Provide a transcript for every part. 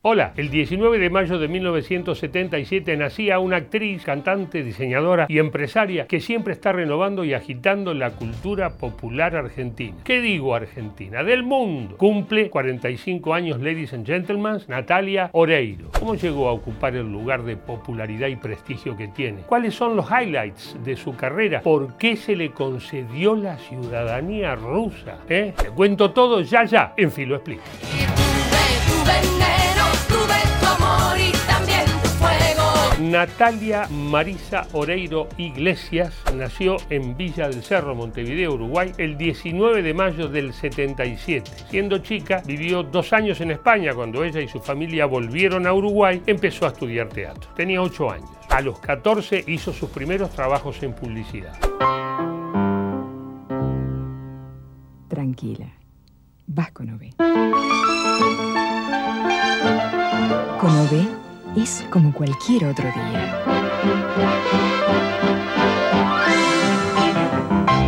Hola, el 19 de mayo de 1977 nacía una actriz, cantante, diseñadora y empresaria que siempre está renovando y agitando la cultura popular argentina. ¿Qué digo argentina? Del mundo. Cumple 45 años, ladies and gentlemen, Natalia Oreiro. ¿Cómo llegó a ocupar el lugar de popularidad y prestigio que tiene? ¿Cuáles son los highlights de su carrera? ¿Por qué se le concedió la ciudadanía rusa? ¿Eh? Te cuento todo ya ya en Filo Explica. Natalia Marisa Oreiro Iglesias nació en Villa del Cerro, Montevideo, Uruguay, el 19 de mayo del 77. Siendo chica, vivió dos años en España. Cuando ella y su familia volvieron a Uruguay, empezó a estudiar teatro. Tenía 8 años. A los 14 hizo sus primeros trabajos en publicidad. Tranquila, vas con OB. Con es como cualquier otro día.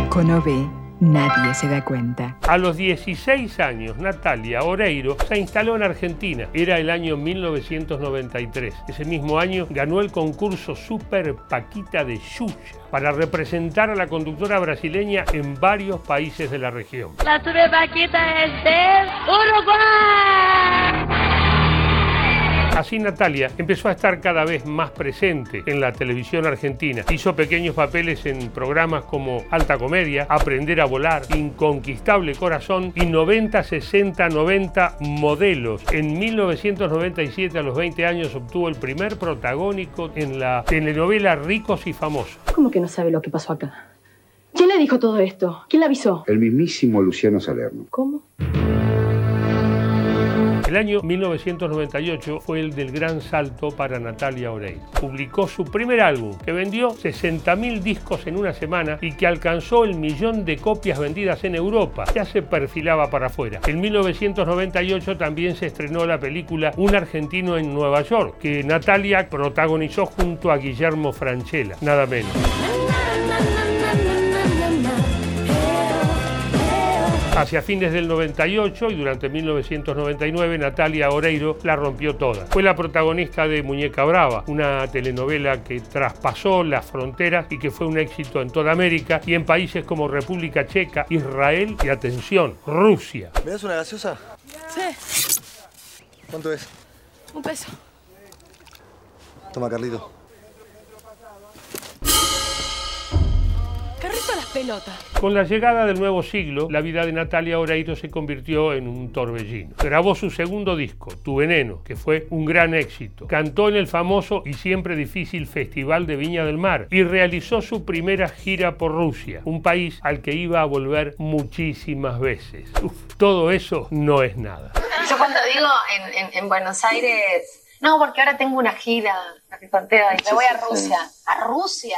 Con OB, nadie se da cuenta. A los 16 años, Natalia Oreiro se instaló en Argentina. Era el año 1993. Ese mismo año ganó el concurso Super Paquita de Xuxa para representar a la conductora brasileña en varios países de la región. La Super Paquita es de Uruguay. Así Natalia empezó a estar cada vez más presente en la televisión argentina. Hizo pequeños papeles en programas como Alta Comedia, Aprender a Volar, Inconquistable Corazón y 90, 60, 90 Modelos. En 1997, a los 20 años, obtuvo el primer protagónico en la telenovela Ricos y Famosos. ¿Cómo que no sabe lo que pasó acá? ¿Quién le dijo todo esto? ¿Quién le avisó? El mismísimo Luciano Salerno. ¿Cómo? El año 1998 fue el del gran salto para Natalia Oreiro. Publicó su primer álbum, que vendió 60.000 discos en una semana y que alcanzó el millón de copias vendidas en Europa. Ya se perfilaba para afuera. En 1998 también se estrenó la película Un argentino en Nueva York, que Natalia protagonizó junto a Guillermo Franchella, nada menos. Hacia fines del 98 y durante 1999 Natalia Oreiro la rompió toda. Fue la protagonista de Muñeca Brava, una telenovela que traspasó las fronteras y que fue un éxito en toda América y en países como República Checa, Israel y atención, Rusia. ¿Me das una gaseosa? Sí, ¿Cuánto es? un peso. Toma, Carlito. Carrito a las pelotas. Con la llegada del nuevo siglo, la vida de Natalia Oreiro se convirtió en un torbellino. Grabó su segundo disco, Tu Veneno, que fue un gran éxito. Cantó en el famoso y siempre difícil Festival de Viña del Mar y realizó su primera gira por Rusia, un país al que iba a volver muchísimas veces. Uf, todo eso no es nada. Yo cuando digo en, en- en Buenos Aires, no, porque ahora tengo una gira, la que conté hoy, me voy a Rusia. ¿A Rusia?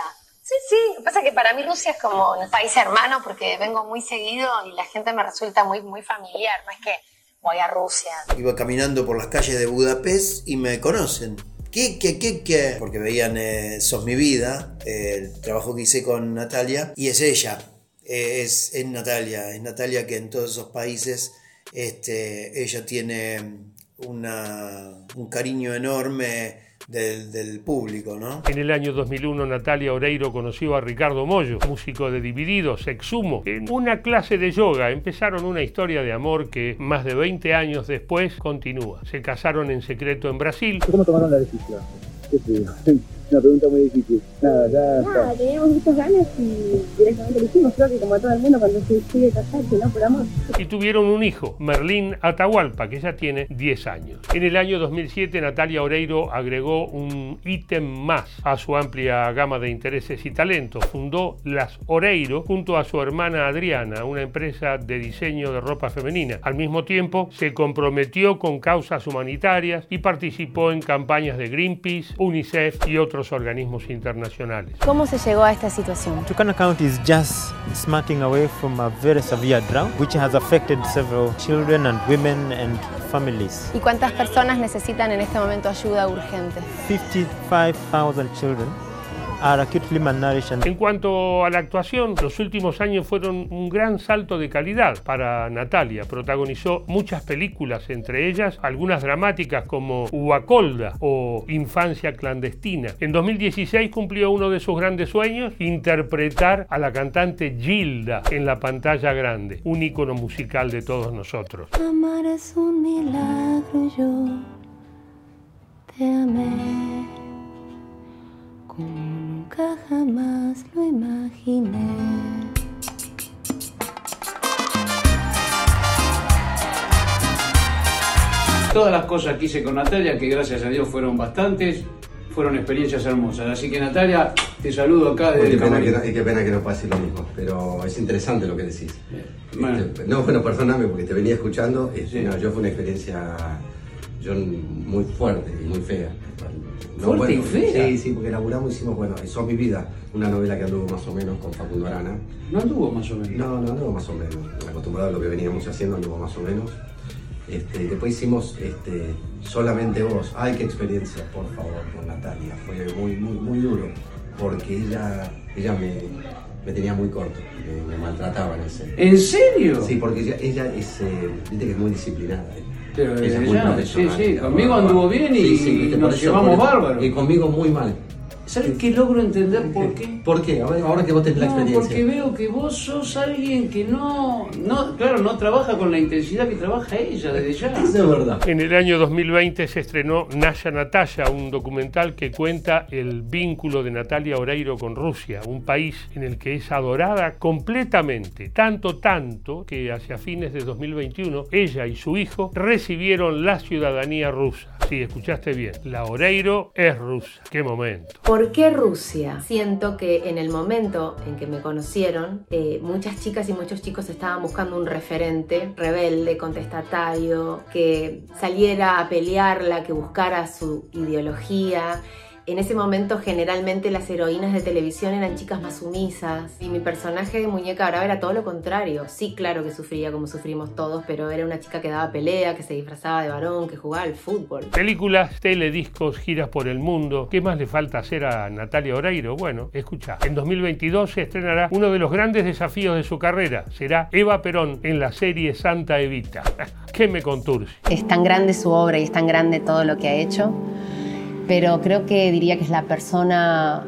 Sí, sí, lo que pasa es que para mí Rusia es como un país hermano porque vengo muy seguido y la gente me resulta muy, muy familiar, no es que voy a Rusia. Iba caminando por las calles de Budapest y me conocen. ¿Qué, qué, qué, qué? Porque veían eh, Sos mi vida, el trabajo que hice con Natalia, y es ella, eh, es, es Natalia, es Natalia que en todos esos países este, ella tiene una, un cariño enorme del, del público, ¿no? En el año 2001 Natalia Oreiro conoció a Ricardo Mollo, músico de Divididos, Exhumo. En una clase de yoga empezaron una historia de amor que más de 20 años después continúa. Se casaron en secreto en Brasil. ¿Cómo tomaron la decisión? ¿Qué? Una pregunta muy difícil. Nada, ya está. Nada, teníamos muchas ganas y directamente lo hicimos. Creo que como todo el mundo cuando se decide casarse, ¿no? Por amor. y tuvieron un hijo, Merlín Atahualpa, que ya tiene 10 años. En el año 2007, Natalia Oreiro agregó un ítem más a su amplia gama de intereses y talentos. Fundó Las Oreiro junto a su hermana Adriana, una empresa de diseño de ropa femenina. Al mismo tiempo, se comprometió con causas humanitarias y participó en campañas de Greenpeace, UNICEF y otros organismos internacionales. ¿Cómo se llegó a esta situación? Turkana County is just smarting away from a very severe drought, which has affected several children and women and families. ¿Y cuántas personas necesitan en este momento ayuda urgente? 55,000 children En cuanto a la actuación, los últimos años fueron un gran salto de calidad para Natalia. Protagonizó muchas películas, entre ellas algunas dramáticas como Uacolda o Infancia clandestina. En 2016 cumplió uno de sus grandes sueños, interpretar a la cantante Gilda en la pantalla grande, un ícono musical de todos nosotros. Amar es un milagro, yo te amé como nunca jamás lo imaginé. Todas las cosas que hice con Natalia, que gracias a Dios fueron bastantes, fueron experiencias hermosas. Así que Natalia, te saludo acá desde qué, el pena que no, y qué pena que no pase lo mismo, pero es interesante lo que decís. Bueno. Este, no, bueno, perdóname porque te venía escuchando. este, no, yo fue una experiencia yo, muy fuerte y muy fea. No, ¿Fuerte y fea? Sí, sí, porque laburamos, hicimos, bueno, Sos mi vida, una novela que anduvo más o menos con Facundo Arana. No anduvo más o menos. No, no anduvo más o menos. Acostumbrado a lo que veníamos haciendo, anduvo más o menos. Este, después hicimos este, solamente vos. Ay, qué experiencia, por favor, con Natalia. Fue muy, muy, muy duro. Porque ella, ella me, me tenía muy corto. Me, me maltrataba en ese. ¿En serio? Sí, porque ella, ella es, eh, viste que es muy disciplinada. eh. Pero Ella es muy ya, profesional. sí, sí, conmigo anduvo bien y viste, nos por eso, llevamos bárbaro. Y conmigo muy mal. ¿Sabes qué logro entender por qué? ¿Por qué? Ahora, que vos tenés la experiencia. porque veo que vos sos alguien que no, no, claro, no trabaja con la intensidad que trabaja ella desde ya. Eso es verdad. En el año 2020 se estrenó Naya Natalia, un documental que cuenta el vínculo de Natalia Oreiro con Rusia, un país en el que es adorada completamente, tanto, tanto que hacia fines de 2021 ella y su hijo recibieron la ciudadanía rusa. Sí, escuchaste bien, la Oreiro es rusa. ¡Qué momento! ¿Por qué Rusia? Siento que en el momento en que me conocieron, eh, muchas chicas y muchos chicos estaban buscando un referente rebelde, contestatario, que saliera a pelearla, que buscara su ideología. En ese momento generalmente las heroínas de televisión eran chicas más sumisas y mi personaje de muñeca brava era todo lo contrario. Sí, claro que sufría como sufrimos todos, pero era una chica que daba pelea, que se disfrazaba de varón, que jugaba al fútbol. Películas, telediscos, giras por el mundo. ¿Qué más le falta hacer a Natalia Oreiro? Bueno, escucha. En 2022 se estrenará uno de los grandes desafíos de su carrera. Será Eva Perón en la serie Santa Evita. ¿Qué me conturce? Es tan grande su obra y es tan grande todo lo que ha hecho, pero creo que diría que es la persona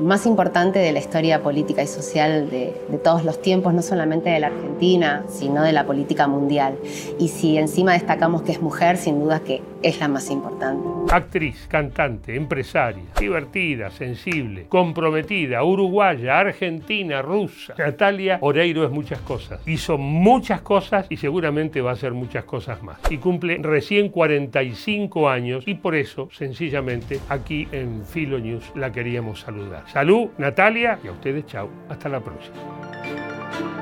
más importante de la historia política y social de, todos los tiempos, no solamente de la Argentina, sino de la política mundial. Y si encima destacamos que es mujer, sin duda que es la más importante. Actriz, cantante, empresaria, divertida, sensible, comprometida, uruguaya, argentina, rusa. Natalia Oreiro es muchas cosas. Hizo muchas cosas y seguramente va a hacer muchas cosas más. Y cumple recién 45 años y por eso, sencillamente, aquí en Filo News la queríamos saludar. Salud, Natalia, y a ustedes chau. Hasta la próxima.